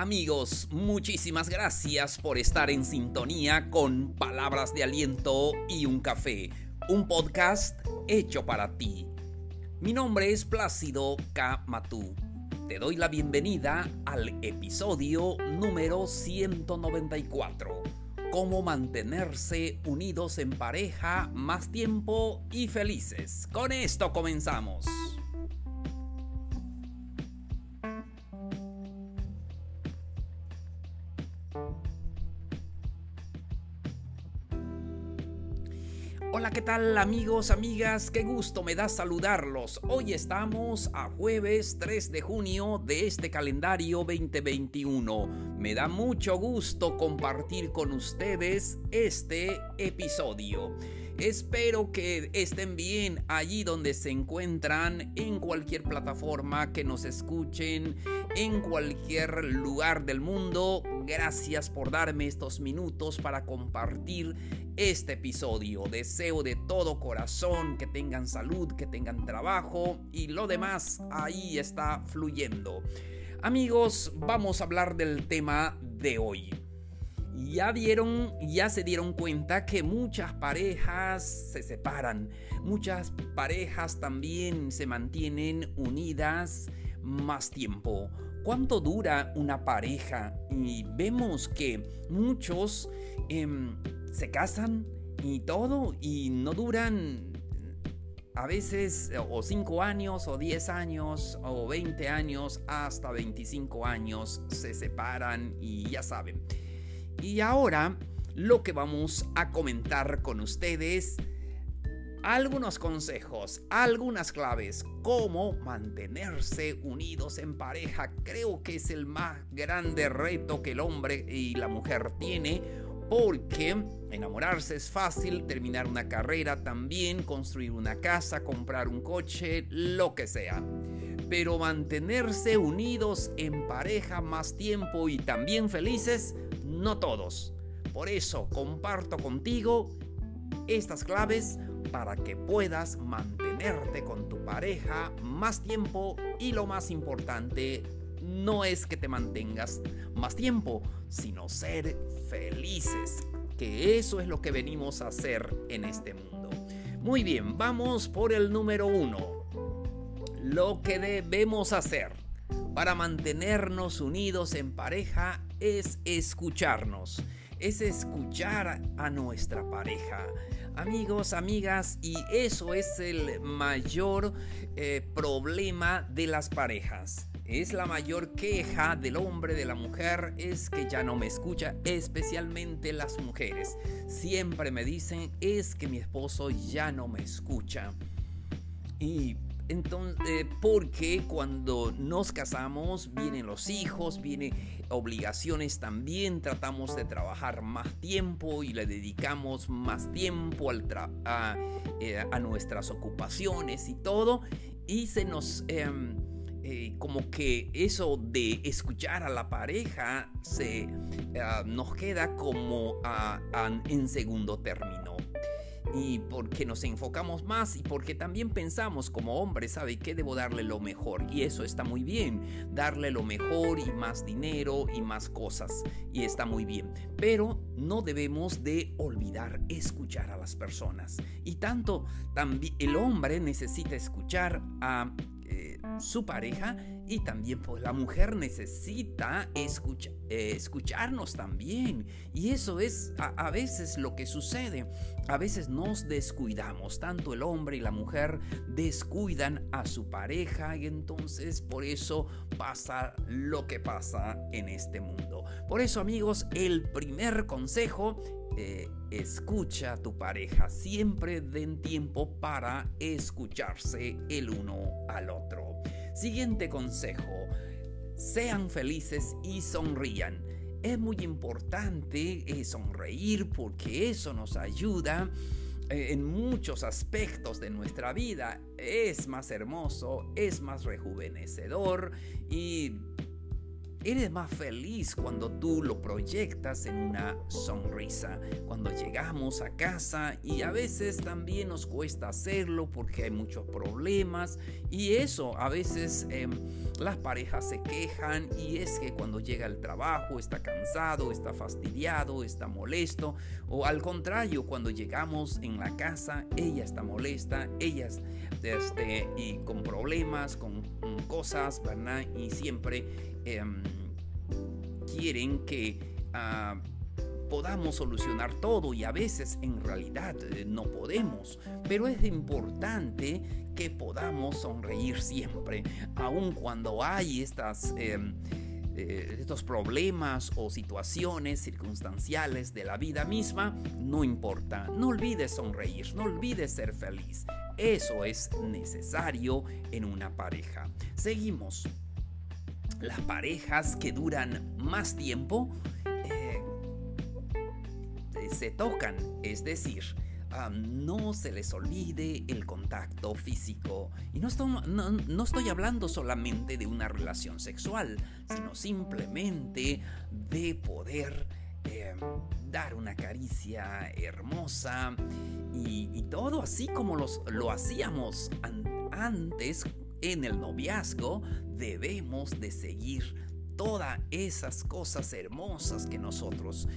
Amigos, muchísimas gracias por estar en sintonía con Palabras de Aliento y un Café, un podcast hecho para ti. Mi nombre es Plácido K. Matú. Te doy la bienvenida al episodio número 194. Cómo mantenerse unidos en pareja más tiempo y felices. Con esto comenzamos. Hola, ¿qué tal amigos, amigas? Qué gusto me da saludarlos. Hoy estamos a jueves 3 de junio de este calendario 2021. Me da mucho gusto compartir con ustedes este episodio. Espero que estén bien allí donde se encuentran, en cualquier plataforma que nos escuchen, en cualquier lugar del mundo. Gracias por darme estos minutos para compartir este episodio. Deseo de todo corazón que tengan salud, que tengan trabajo y lo demás ahí está fluyendo. Amigos, vamos a hablar del tema de hoy ya vieron, ya se dieron cuenta que muchas parejas se separan, muchas parejas también se mantienen unidas más tiempo. ¿Cuánto dura una pareja? Y vemos que muchos em, se casan y todo y no duran a veces o 5 años o 10 años o 20 años hasta 25 años se separan y ya saben. Y ahora lo que vamos a comentar con ustedes, algunos consejos, algunas claves, cómo mantenerse unidos en pareja. Creo que es el más grande reto que el hombre y la mujer tiene. Porque enamorarse es fácil, terminar una carrera también, construir una casa, comprar un coche, lo que sea pero mantenerse unidos en pareja más tiempo y también felices no todos. Por eso comparto contigo estas claves para que puedas mantenerte con tu pareja más tiempo y lo más importante no es que te mantengas más tiempo, sino ser felices, que eso es lo que venimos a hacer en este mundo. Muy bien, vamos por el número uno. Lo que debemos hacer para mantenernos unidos en pareja es escucharnos, es escuchar a nuestra pareja. Amigos, amigas, y eso es el mayor eh, problema de las parejas. Es la mayor queja del hombre, de la mujer, es que ya no me escucha, especialmente las mujeres. Siempre me dicen, es que mi esposo ya no me escucha. Y entonces, eh, porque cuando nos casamos vienen los hijos, vienen obligaciones también, tratamos de trabajar más tiempo y le dedicamos más tiempo eh, a, nuestras ocupaciones y todo, y se nos... Em, eh, como que eso de escuchar a la pareja se nos queda como en segundo término y porque nos enfocamos más y porque también pensamos como hombres, ¿sabe qué? Debo darle lo mejor y eso está muy bien, darle lo mejor y más dinero y más cosas y está muy bien, pero no debemos de olvidar escuchar a las personas y tanto también el hombre necesita escuchar a eh, su pareja y también pues la mujer necesita eh, escucharnos también. Y eso es a, veces lo que sucede. A veces nos descuidamos, tanto el hombre y la mujer descuidan a su pareja y entonces por eso pasa lo que pasa en este mundo. Por eso amigos, el primer consejo eh, escucha a tu pareja. Siempre den tiempo para escucharse el uno al otro. Siguiente consejo. Sean felices y sonrían. Es muy importante eh, sonreír porque eso nos ayuda eh, en muchos aspectos de nuestra vida. Es más hermoso, es más rejuvenecedor y Eres más feliz cuando tú lo proyectas en una sonrisa. Cuando llegamos a casa y a veces también nos cuesta hacerlo porque hay muchos problemas y eso a veces em, las parejas se quejan y es que cuando llega al trabajo está cansado, está fastidiado, está molesto o al contrario cuando llegamos en la casa ella está molesta, ella este, y con problemas, con, cosas, ¿verdad? Y siempre em, quieren que ah, podamos solucionar todo y a veces en realidad eh, no podemos. Pero es importante que podamos sonreír siempre, aun cuando hay estas... Em, eh, estos problemas o situaciones circunstanciales de la vida misma, no importa, no olvides sonreír, no olvides ser feliz. Eso es necesario en una pareja. Seguimos las parejas que duran más tiempo eh, se tocan, es decir, no se les olvide el contacto físico. Y no estoy, no, estoy, hablando solamente de una relación sexual, sino simplemente de poder em, dar una caricia hermosa y, todo así como los, lo hacíamos antes en el noviazgo, debemos de seguir todas esas cosas hermosas que nosotros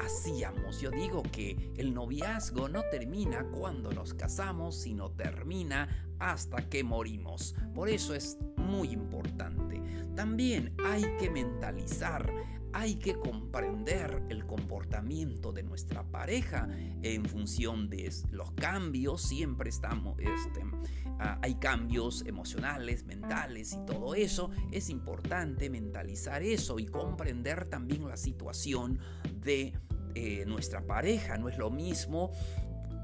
hacíamos. Yo digo que el noviazgo no termina cuando nos casamos, sino termina hasta que morimos. Por eso es muy importante. También hay que mentalizar hay que comprender el comportamiento de nuestra pareja en función de los cambios. Siempre estamos, este, ah, hay cambios emocionales, mentales y todo eso. Es importante mentalizar eso y comprender también la situación de eh, nuestra pareja. No es lo mismo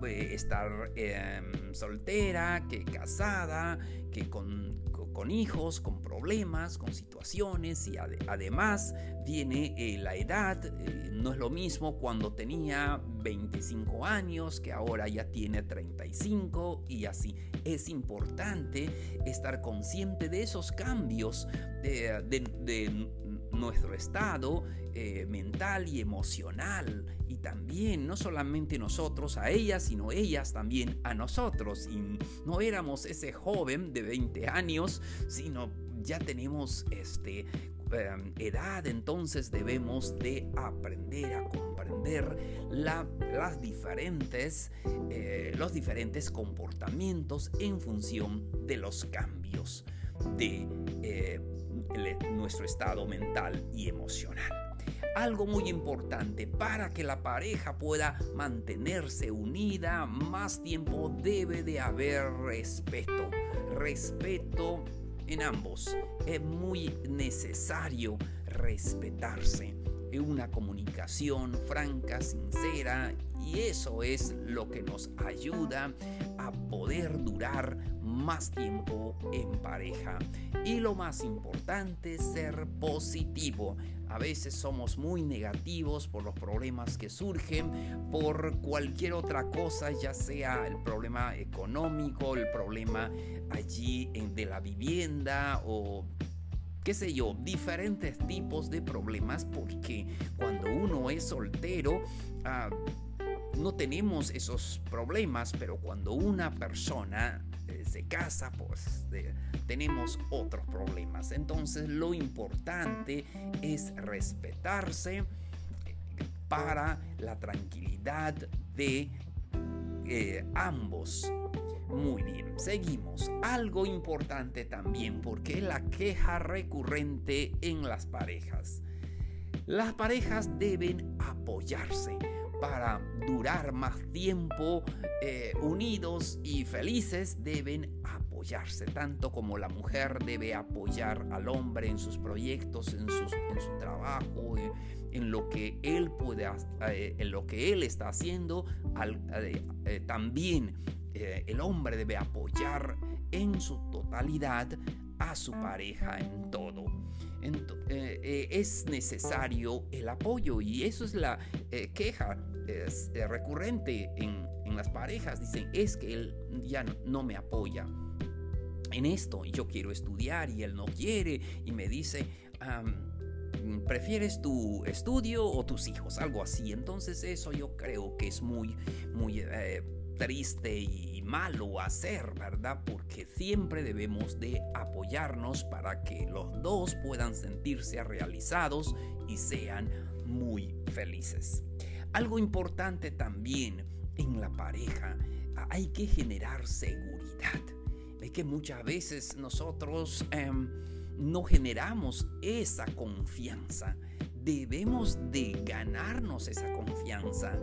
eh, estar em, soltera que casada, que con con hijos, con problemas, con situaciones y además viene eh, la edad, eh, no es lo mismo cuando tenía 25 años que ahora ya tiene 35 y así. Es importante estar consciente de esos cambios de, de nuestro estado eh, mental y emocional. Y también, no solamente nosotros a ellas, sino ellas también a nosotros. Y no éramos ese joven de 20 años, sino ya tenemos este, em, edad, entonces debemos de aprender a comprender la, las diferentes, eh, los diferentes comportamientos en función de los cambios de eh, nuestro estado mental y emocional. Algo muy importante para que la pareja pueda mantenerse unida más tiempo debe de haber respeto. Respeto en ambos. Es muy necesario respetarse. Es una comunicación franca, sincera y eso es lo que nos ayuda a poder durar más tiempo en pareja. Y lo más importante, ser positivo. A veces somos muy negativos por los problemas que surgen, por cualquier otra cosa, ya sea el problema económico, el problema allí de la vivienda o qué sé yo, diferentes tipos de problemas porque cuando uno es soltero, ah, no tenemos esos problemas, pero cuando una persona eh, se casa, pues tenemos otros problemas. Entonces lo importante es respetarse eh, para la tranquilidad de eh, ambos. Muy bien, seguimos. Algo importante también porque la queja recurrente en las parejas. Las parejas deben apoyarse para durar más tiempo eh, unidos y felices deben apoyarse, tanto como la mujer debe apoyar al hombre en sus proyectos, en, en su trabajo, eh, en lo que él puede, eh, en lo que él está haciendo, también el hombre debe apoyar en su totalidad a su pareja en todo. es necesario el apoyo y eso es la queja es, eh, recurrente en, las parejas. Dicen, es que él ya no, me apoya en esto y yo quiero estudiar y él no quiere y me dice, ¿Prefieres tu estudio o tus hijos? Algo así. Entonces eso yo creo que es muy, muy eh, triste y malo hacer, ¿verdad? Porque siempre debemos de apoyarnos para que los dos puedan sentirse realizados y sean muy felices. Algo importante también en la pareja, hay que generar seguridad. Es que muchas veces nosotros em, no generamos esa confianza. Debemos de ganarnos esa confianza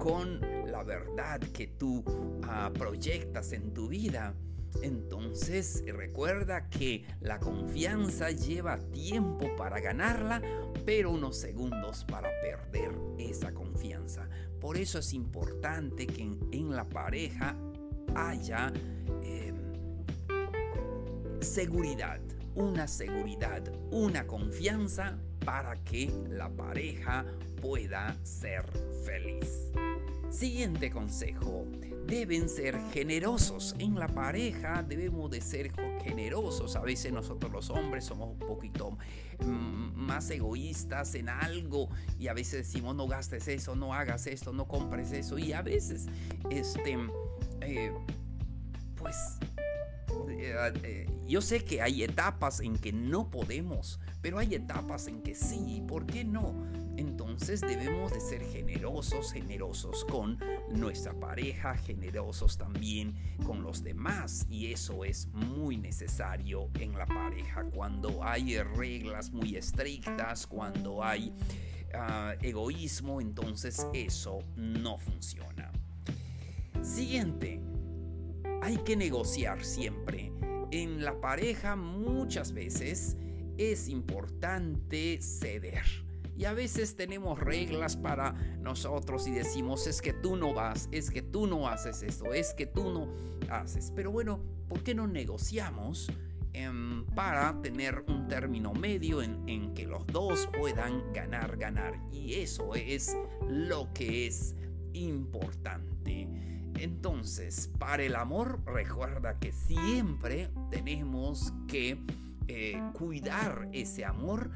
con la verdad que tú ah, proyectas en tu vida. Entonces recuerda que la confianza lleva tiempo para ganarla, pero unos segundos para perder esa confianza. Por eso es importante que en, la pareja haya em, seguridad, una seguridad, una confianza para que la pareja pueda ser feliz. Siguiente consejo. Deben ser generosos. En la pareja debemos de ser generosos. A veces nosotros los hombres somos un poquito mm, más egoístas en algo y a veces decimos no gastes eso, no hagas esto, no compres eso. Y a veces, este, eh, pues eh, eh, yo sé que hay etapas en que no podemos, pero hay etapas en que sí, ¿por qué no? Entonces debemos de ser generosos, generosos con nuestra pareja, generosos también con los demás y eso es muy necesario en la pareja cuando hay reglas muy estrictas, cuando hay ah, egoísmo, entonces eso no funciona. Siguiente, hay que negociar siempre. En la pareja muchas veces es importante ceder. Y a veces tenemos reglas para nosotros y decimos, es que tú no vas, es que tú no haces esto, es que tú no haces. Pero bueno, ¿por qué no negociamos em, para tener un término medio en, que los dos puedan ganar, ganar? Y eso es lo que es importante. Entonces, para el amor, recuerda que siempre tenemos que eh, cuidar ese amor,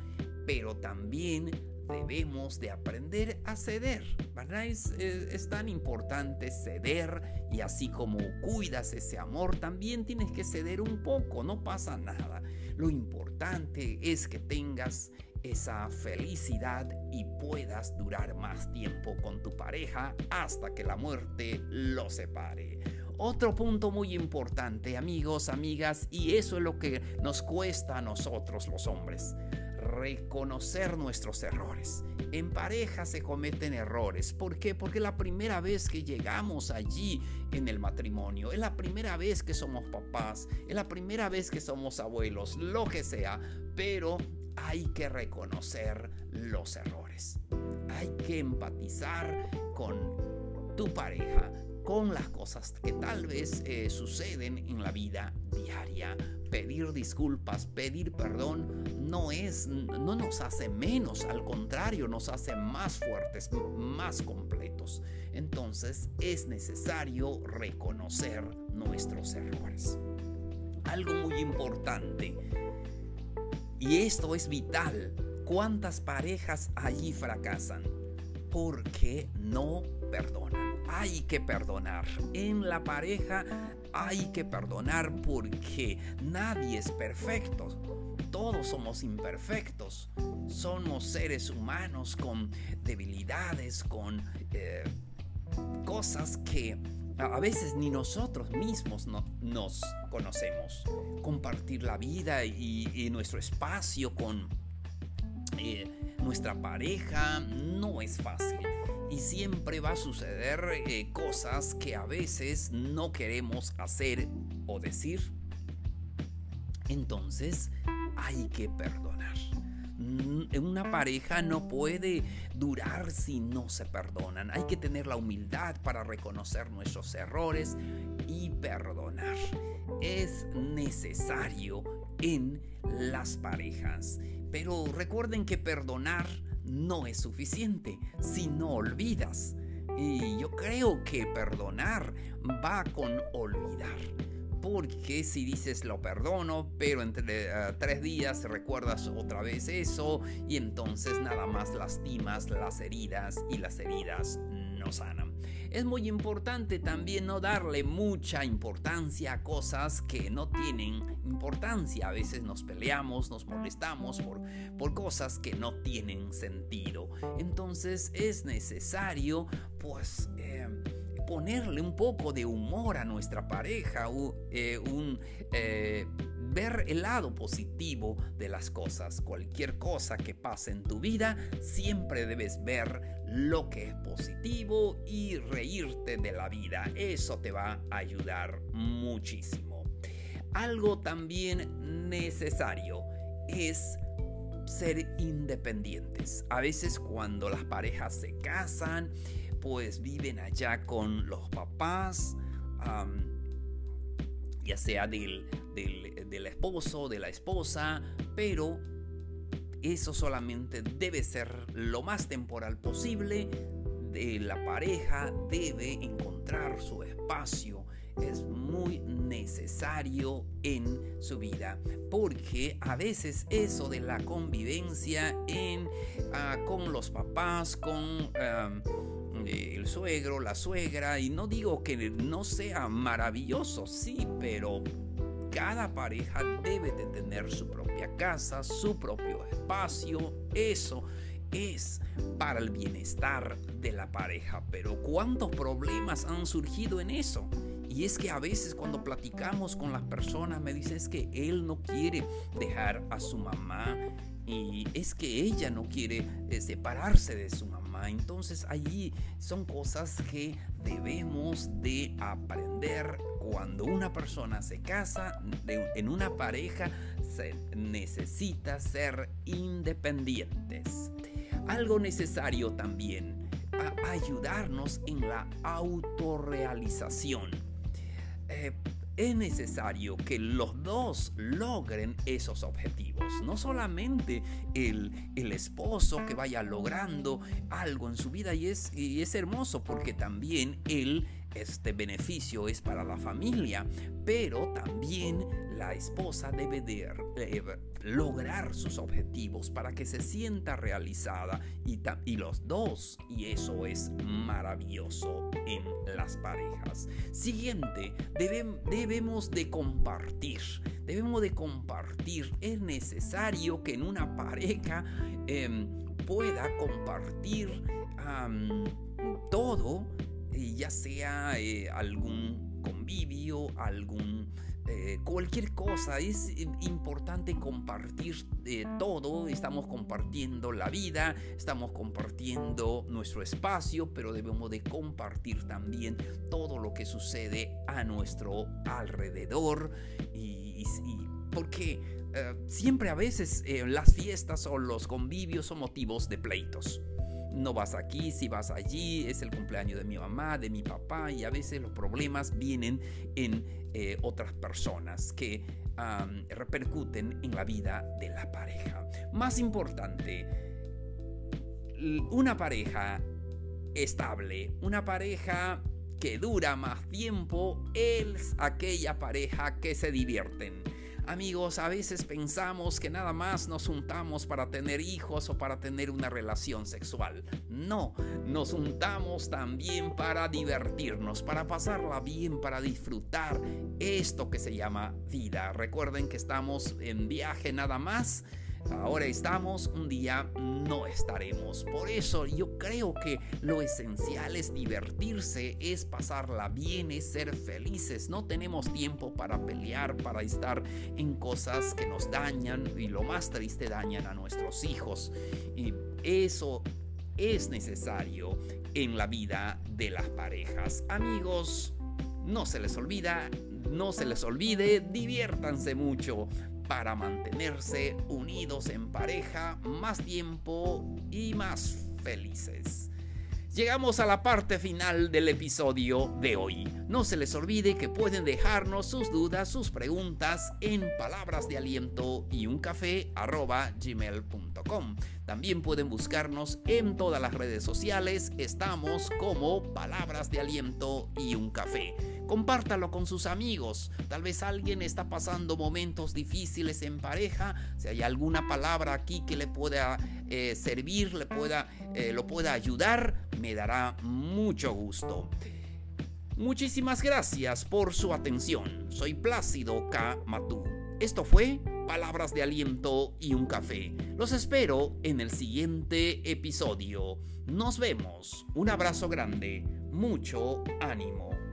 pero también debemos de aprender a ceder, ¿verdad? Es, tan importante ceder y así como cuidas ese amor, también tienes que ceder un poco, no pasa nada. Lo importante es que tengas esa felicidad y puedas durar más tiempo con tu pareja hasta que la muerte lo separe. Otro punto muy importante, amigos, amigas, y eso es lo que nos cuesta a nosotros los hombres reconocer nuestros errores. En pareja se cometen errores. ¿Por qué? Porque la primera vez que llegamos allí en el matrimonio, es la primera vez que somos papás, es la primera vez que somos abuelos, lo que sea, pero hay que reconocer los errores. Hay que empatizar con tu pareja, con las cosas que tal vez eh, suceden en la vida diaria. Pedir disculpas, pedir perdón no es no nos hace menos, al contrario, nos hace más fuertes, más completos. Entonces, es necesario reconocer nuestros errores. Algo muy importante y esto es vital. ¿Cuántas parejas allí fracasan? Porque no perdonan. Hay que perdonar. En la pareja hay que perdonar porque nadie es perfecto. Todos somos imperfectos. Somos seres humanos con debilidades, con eh, cosas que a veces ni nosotros mismos no, nos conocemos. Compartir la vida y, nuestro espacio con eh, nuestra pareja no es fácil. Y siempre va a suceder eh, cosas que a veces no queremos hacer o decir. Entonces hay que perdonar. Mm, una pareja no puede durar si no se perdonan. Hay que tener la humildad para reconocer nuestros errores y perdonar. Es necesario en las parejas. Pero recuerden que perdonar no es suficiente si no olvidas. Y yo creo que perdonar va con olvidar porque si dices lo perdono, pero entre eh, tres días recuerdas otra vez eso y entonces nada más lastimas las heridas y las heridas no sanan. Es muy importante también no darle mucha importancia a cosas que no tienen importancia. A veces nos peleamos, nos molestamos por, por cosas que no tienen sentido. Entonces es necesario pues... Eh, ponerle un poco de humor a nuestra pareja, eh, un, eh, ver el lado positivo de las cosas. Cualquier cosa que pase en tu vida, siempre debes ver lo que es positivo y reírte de la vida. Eso te va a ayudar muchísimo. Algo también necesario es ser independientes. A veces cuando las parejas se casan, pues viven allá con los papás, ya sea del, del, del esposo, de la esposa, pero eso solamente debe ser lo más temporal posible. De la pareja debe encontrar su espacio. Es muy necesario en su vida. Porque a veces eso de la convivencia en, ah, con los papás, con el suegro, la suegra, y no digo que no sea maravilloso, sí, pero cada pareja debe de tener su propia casa, su propio espacio, eso es para el bienestar de la pareja. Pero ¿cuántos problemas han surgido en eso? Y es que a veces cuando platicamos con las personas me dicen que él no quiere dejar a su mamá y es que ella no quiere eh, separarse de su mamá entonces allí son cosas que debemos de aprender cuando una persona se casa en una pareja se necesita ser independientes. Algo necesario también, ayudarnos en la autorrealización. Eh, es necesario que los dos logren esos objetivos. No solamente el, esposo que vaya logrando algo en su vida y es, y es hermoso porque también el este beneficio es para la familia, pero también la esposa debe de eh, lograr sus objetivos para que se sienta realizada y, y los dos, y eso es maravilloso en las parejas. Siguiente, debemos de compartir, debemos de compartir, es necesario que en una pareja em, pueda compartir todo, ya sea eh, algún convivio, algún eh, cualquier cosa. Es importante compartir eh, todo. Estamos compartiendo la vida, estamos compartiendo nuestro espacio, pero debemos de compartir también todo lo que sucede a nuestro alrededor. Y, porque eh, siempre a veces las fiestas o los convivios son motivos de pleitos no vas aquí, si vas allí, es el cumpleaños de mi mamá, de mi papá, y a veces los problemas vienen en eh, otras personas que repercuten en la vida de la pareja. Más importante, una pareja estable, una pareja que dura más tiempo, es aquella pareja que se divierten Amigos, a veces pensamos que nada más nos juntamos para tener hijos o para tener una relación sexual. No, nos juntamos también para divertirnos, para pasarla bien, para disfrutar esto que se llama vida. Recuerden que estamos en viaje nada más Ahora estamos, un día no estaremos. Por eso yo creo que lo esencial es divertirse, es pasarla bien, es ser felices. No tenemos tiempo para pelear, para estar en cosas que nos dañan y lo más triste dañan a nuestros hijos. Y eso es necesario en la vida de las parejas. Amigos, no se les olvida, no se les olvide, diviértanse mucho para mantenerse unidos en pareja más tiempo y más felices. Llegamos a la parte final del episodio de hoy. No se les olvide que pueden dejarnos sus dudas, sus preguntas en palabras de aliento y un café gmail.com. También pueden buscarnos en todas las redes sociales. Estamos como palabras de aliento y un café. Compártalo con sus amigos. Tal vez alguien está pasando momentos difíciles en pareja. Si hay alguna palabra aquí que le pueda eh, servir, le pueda, eh, lo pueda ayudar, me dará mucho gusto. Muchísimas gracias por su atención. Soy Plácido K. Matú. Esto fue Palabras de Aliento y un Café. Los espero en el siguiente episodio. Nos vemos. Un abrazo grande. Mucho ánimo.